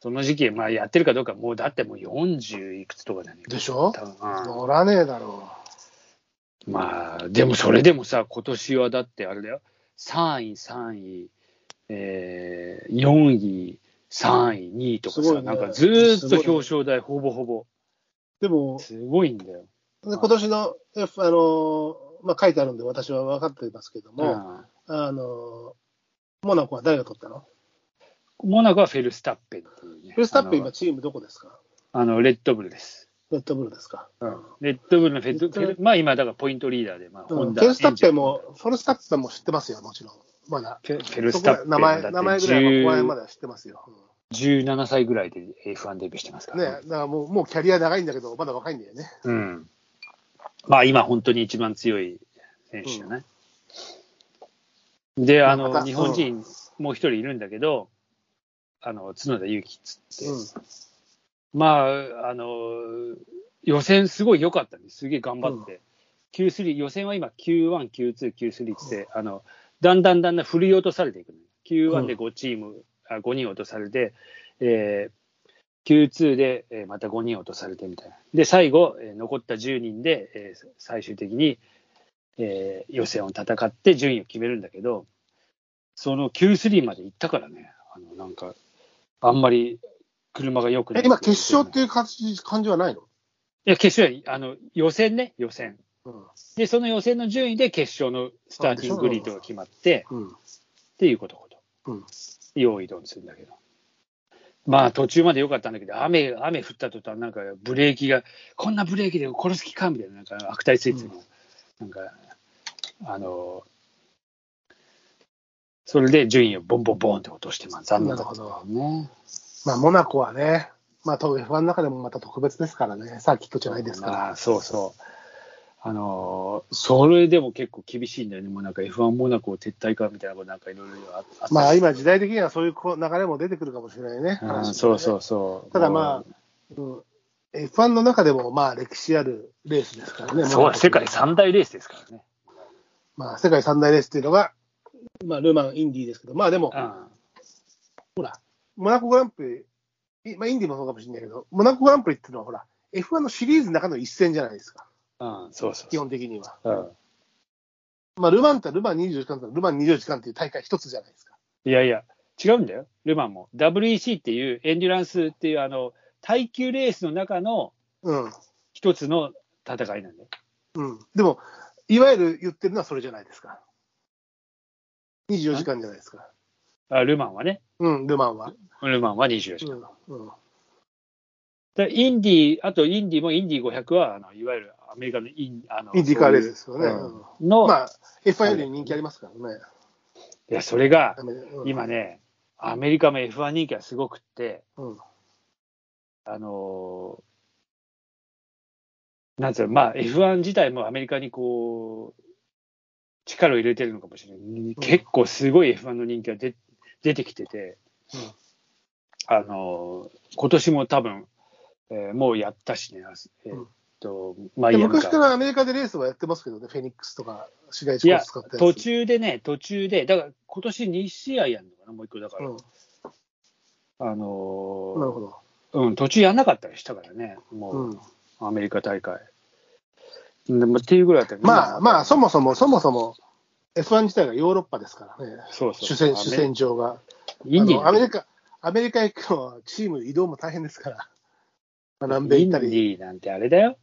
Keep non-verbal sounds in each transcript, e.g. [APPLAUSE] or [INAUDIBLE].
その時期、まあやってるかどうか、もうだってもう40いくつとかだね。でしょ？乗らねえだろまあ、でもそれでもさ、今年はだってあれだよ。3位、3位、えー、4位、3位、2位とかさ、ねなんかずーっと表彰台ほぼほぼ。う。でも、すごいんだよ。で今年の F、あの、まあ、書いてあるんで私は分かってますけども、うんあの、モナコは誰が取ったの？モナコはフェルスタッペンっていうね。フェルスタッペン今チームどこですか？あの、レッドブルです。レッドブルですか。レッドブルのフェルまあ今、だからポイントリーダーで、まあ、うんホンダフェルスタッペンも、フェルスタッペンも知ってますよ、もちろん。まだ。フェルそスタッペンこ名前、名前ぐらいは、ここら辺ま10では知ってますよ。うん17歳ぐらいで F1 デビューしてますからね、だからもう、もうキャリア長いんだけど、まだ若いんだよね。うん。まあ今本当に一番強い選手じゃない、で、あの、日本人もう一人いるんだけど、あの、角田祐希っつって、うん。まあ、あの、予選すごい良かったんです。すげえ頑張って。Q3、予選は今 Q1、Q2、Q3 ってって、あの、だんだんだんだん振り落とされていくの。Q1 で5チーム、あ5人落とされて、えー Q2 で、えーまた5人落とされてみたいな。で、最後、えー残った10人で、えー最終的に、えー予選を戦って順位を決めるんだけど、その Q3 まで行ったからね、あのなんか、あんまり車が良くない。え今、決勝っていう感じ感じはないの？いや、決勝や、あの、予選ね、予選。うん。で、その予選の順位で決勝のスターティンググリードが決まって、うん。っていうことこと。うん。用意ドンするんだけど。まあ、途中まで良かったんだけど、雨、雨降った途端、なんかブレーキが、こんなブレーキで殺す気かみたいな、なんか悪態ついてるの、なんか、あの、それで順位をボンボンボンって落として、まあ残念だったよね。まあ、モナコはね、まあ、F1 の中でもまた特別ですからね、サーキットじゃないですから。ああそうそう。あのーそれでも結構厳しいんだよね。もうなんか F1 モナコ撤退かみたいなことなんかいろいろああったまあ、今、時代的にはそういうこう流れも出てくるかもしれないね。ねそうそうそう。ただまあ、うん、F1 の中でもまあ歴史あるレースですからね。そう、世界三大レースですからね。まあ、世界三大レースっていうのが、まあ、ルマン、インディーですけど、まあでも、ほら、モナコグランプリ、いまあ、インディーもそうかもしれないけど、モナコグランプリっていうのは、ほら、F1 のシリーズの中の一戦じゃないですか、うん、うん、そうそう基本的には。うん。まあ、ルマンってルマン24時間とルマン24時間っていう大会一つじゃないですか。いやいや、違うんだよ、ルマンも。WEC っていうエンデュランスっていうあの耐久レースの中のうん。一つの戦いなんだよ。うん。でも、いわゆる言ってるのはそれじゃないですか。24時間じゃないですか。あルマンはね。うん、ルマンは。ルマンは24時間。うん。うん。でインディー、あとインディーもインディー500は、あのいわゆるアメリカのインあのインディカーレースですよね。そうんの、まあ、F1 より人気ありますからね。いや、それがうん今ね、アメリカも F1 人気がすごくって、うん。あのーなんつうの、まあ F1 自体もアメリカにこう、力を入れてるのかもしれない。結構すごい F1 の人気が出出てきてて、うんあのー今年も多分、えーもうやったしね、えーっと、マイアミで昔かからアメリカでレースはやってますけどね、フェニックスとか、市街地コース使ったやつ。途中でね、途中で、だから今年2試合やるのかな、もう一個だから。うん。あのーなるほど。うん、途中やんなかったりしたからね、もう、うん。アメリカ大会。でもっていうぐらいだったまあまあ、そもそも、そもそも、F1 自体がヨーロッパですからね。そうそう主戦、主戦場が。インディアメリカ、アメリカ行くのはチーム移動も大変ですから。まあ南米インデ行ったり。ィーなんてあれだよ。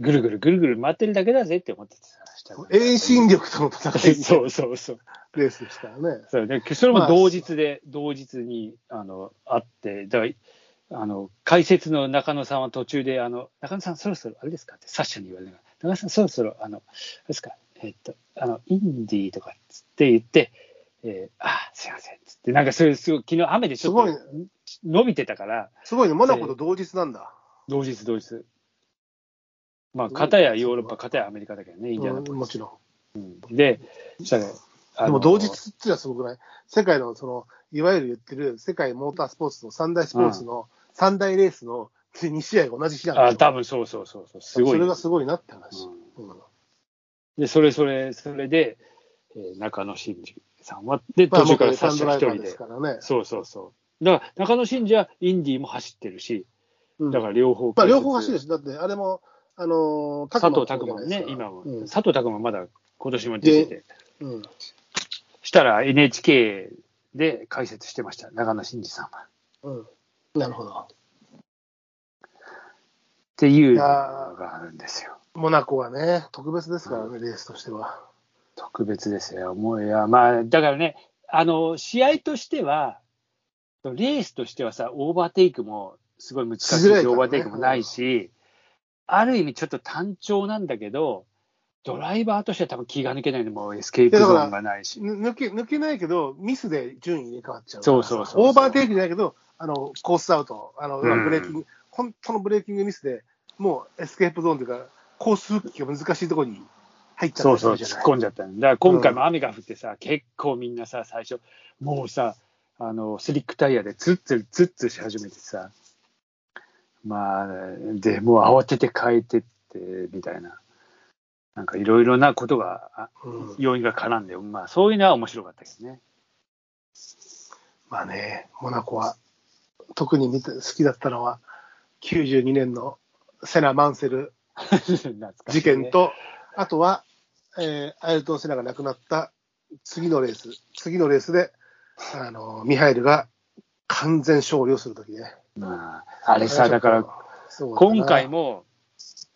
ぐるぐるぐるぐる回ってるだけだぜって思ってた。遠心力との戦い [LAUGHS] そうそうそう。レースですからね。そうね、それも同日で、同日にあのあって、だからあの解説の中野さんは途中で、あの中野さん、そろそろあれですかってサッシャに言われながら、中野さん、そろそろあの、あれですか、えっと、あのインディーとかっつって言って、えー、あすいませんっつって、なんかそれ、すごい昨日雨でちょっとす伸びてたから、すごいね、モナコと同日なんだ。同日同日。まあ、片やヨーロッパ、片やアメリカだけどね、インディアナポリス。うんもちろん。うん。で、そしたらでも同日っていうのはすごくない？世界のその、いわゆる言ってる世界モータースポーツの三大スポーツの三大レースの2試合が同じ日なんあです多分そうそうそうそう、すごい。それがすごいなって話。うん。うんで、それそれ、それで、えー中野真司さんは、で、まあ、途中から元サッシャ F1 ドライバーで一人で、すからね。そうそうそう。だから中野真司はインディーも走ってるし、うんだから両方、まあ、両方走るし、だって、あれも、あのー、佐藤拓磨ね、今も、うん佐藤拓磨まだ今年も出てて、うん。したら NHK で解説してました、長野真司さんは。うん。なるほど。っていうのがあるんですよ。モナコはね、特別ですからね、レースとしては。特別ですよ。もういや、まあ、だからね、あの、試合としては、レースとしてはさ、オーバーテイクもすごい難しいし、ねオーバーテイクもないし、ある意味ちょっと単調なんだけど、ドライバーとしては多分気が抜けないのもエスケープゾーンがないし。ぬ抜け抜けないけど、ミスで順位入れ替わっちゃう。そうそうそうオーバーテイクじゃないけど、あのコースアウト、あのうんブレーキング、本当のブレーキングミスで、もうエスケープゾーンというか、コース復帰が難しいところに入っちゃそうそう、ったりするじゃない突っ込んじゃったんだ。だから今回も雨が降ってさ、結構みんなさ、最初、もうさ、あの、スリックタイヤでツッツル、ツッツルし始めてさ、まあ、で、もう慌てて変えてって、みたいな。なんかいろいろなことが、あうん要因が絡んで、まあそういうのは面白かったけどね。まあね、モナコは、特に好きだったのは、92年のセナ・マンセルね。事件と、あとは、えーアイルトン・セナが亡くなった次のレース、次のレースで、あのミハイルが完全勝利をするときね。まあ、あれさ、だから、今回も、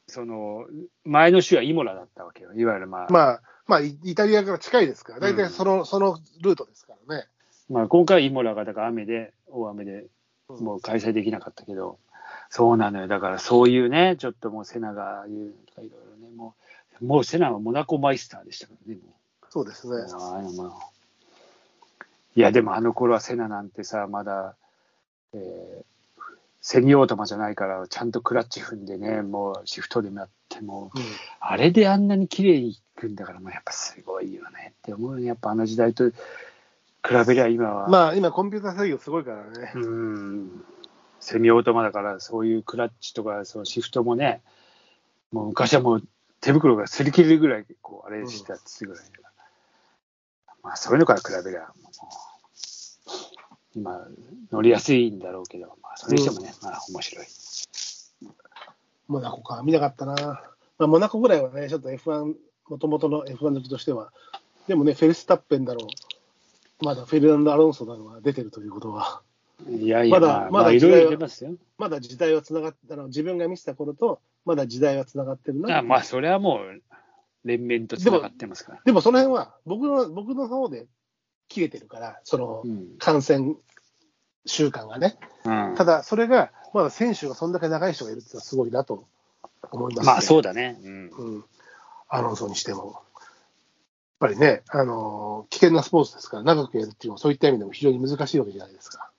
その、前の週はイモラだったわけよ。いわゆるまあ、まあ、まあ、イイタリアから近いですから、大体その、そのルートですからね。まあ、今回はイモラがだから雨で、大雨でうんもう開催できなかったけど、そうなのよ。だからそういうね、ちょっともうセナが言うとかいろいろね、もう、もうセナはモナコマイスターでしたからね、もそうですね。いや、でもあの頃はセナなんてさ、まだ、えーセミオートマじゃないから、ちゃんとクラッチ踏んでね、もうシフトでもやっても、うんあれであんなに綺麗にいくんだから、まあ、やっぱすごいよねって思うよね。やっぱあの時代と比べりゃ今は。まあ、今、コンピューター制御すごいからね。うんセミオートマだから、そういうクラッチとか、そのシフトもね、もう昔はもう手袋が擦り切れるぐらい、こう、あれしてたってぐらいだから、まあ、そういうのから比べりゃ、もう、今、乗りやすいんだろうけど、まあ、それにしてもね、まあ、面白い。モナコか、見なかったな。まあ、モナコぐらいはね、ちょっと F1、もともとの F1 好きとしては、でもね、フェルスタッペンだろう、まだフェルナンド・アロンソだろうが出てるということは、いやいや、まだまだままだ時代はつながって、あの自分が見てた頃と、まだ時代はつながってるな。あまあ、それはもう、連綿とつながってますから。でもその辺は僕の、僕の方で切れてるから、そのうん感染習慣がね。うんただ、それが、まだ選手がそんだけ長い人がいるってのはすごいなと思います、ね。まあ、そうだね。うんうん。アロンソにしても。やっぱりね、あのー危険なスポーツですから、長くやるっていうのは、そういった意味でも非常に難しいわけじゃないですか。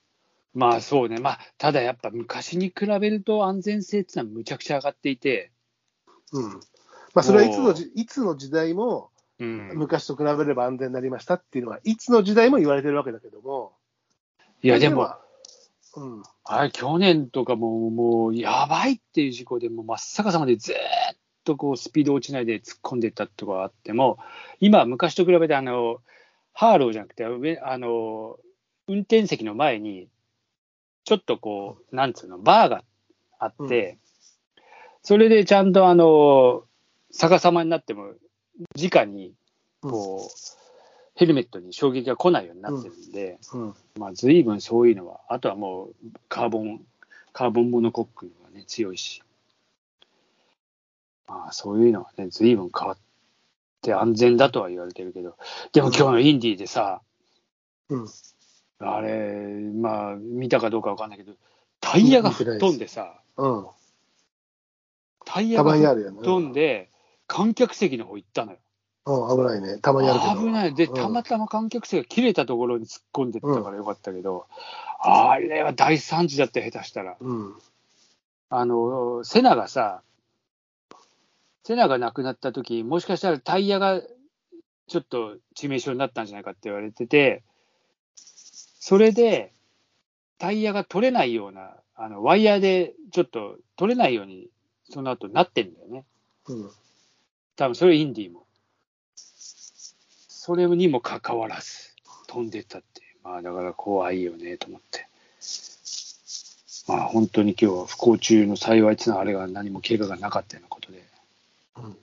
まあそうね、まあ、ただやっぱ昔に比べると安全性っていうのはむちゃくちゃ上がっていて、うん。まあ、それはいつのじ、いつの時代も、うん、昔と比べれば安全になりましたっていうのは、いつの時代も言われてるわけだけども。いやでも、うん。あれ、去年とかも、もうやばいっていう事故で、もう真っ逆さまでずーっとこうスピード落ちないで突っ込んでいったとかあっても、今、昔と比べてあの、ハーローじゃなくて、上あの運転席の前に、ちょっとこう、なんつうの、バーがあって、それでちゃんとあの逆さまになっても、直にこう、ヘルメットに衝撃が来ないようになってるんで、うん。まあ、随分そういうのは、あとはもうカーボン、カーボンモノコックがね、強いし、まあ、そういうのはね、随分変わって安全だとは言われてるけど、でも今日のインディーでさ、うん。あれ、まあ、見たかどうかわかんないけど、タイヤが吹っ飛んでさ、うん。タイヤたが吹っまにあるよね。飛んで、観客席の方行ったのよ。うん、危ないね。たまにあるけど。危ない。で、うんたまたま観客席が切れたところに突っ込んでったからよかったけど、あれは大惨事だったよ、下手したら。うん。あの、セナがさ、セナが亡くなった時もしかしたらタイヤがちょっと致命傷になったんじゃないかって言われてて、それでタイヤが取れないような、あのワイヤーでちょっと取れないように、その後なってんだよね。うん。多分それインディーも。それにもかかわらず飛んでったって。まあだから怖いよねと思って。まあ本当に今日は不幸中の幸いっていうのはあれが何も怪我がなかったようなことで、うん、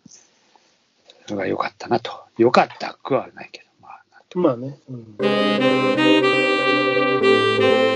それが良かったなと。良かったくはないけど、まあ。まあね。うん Música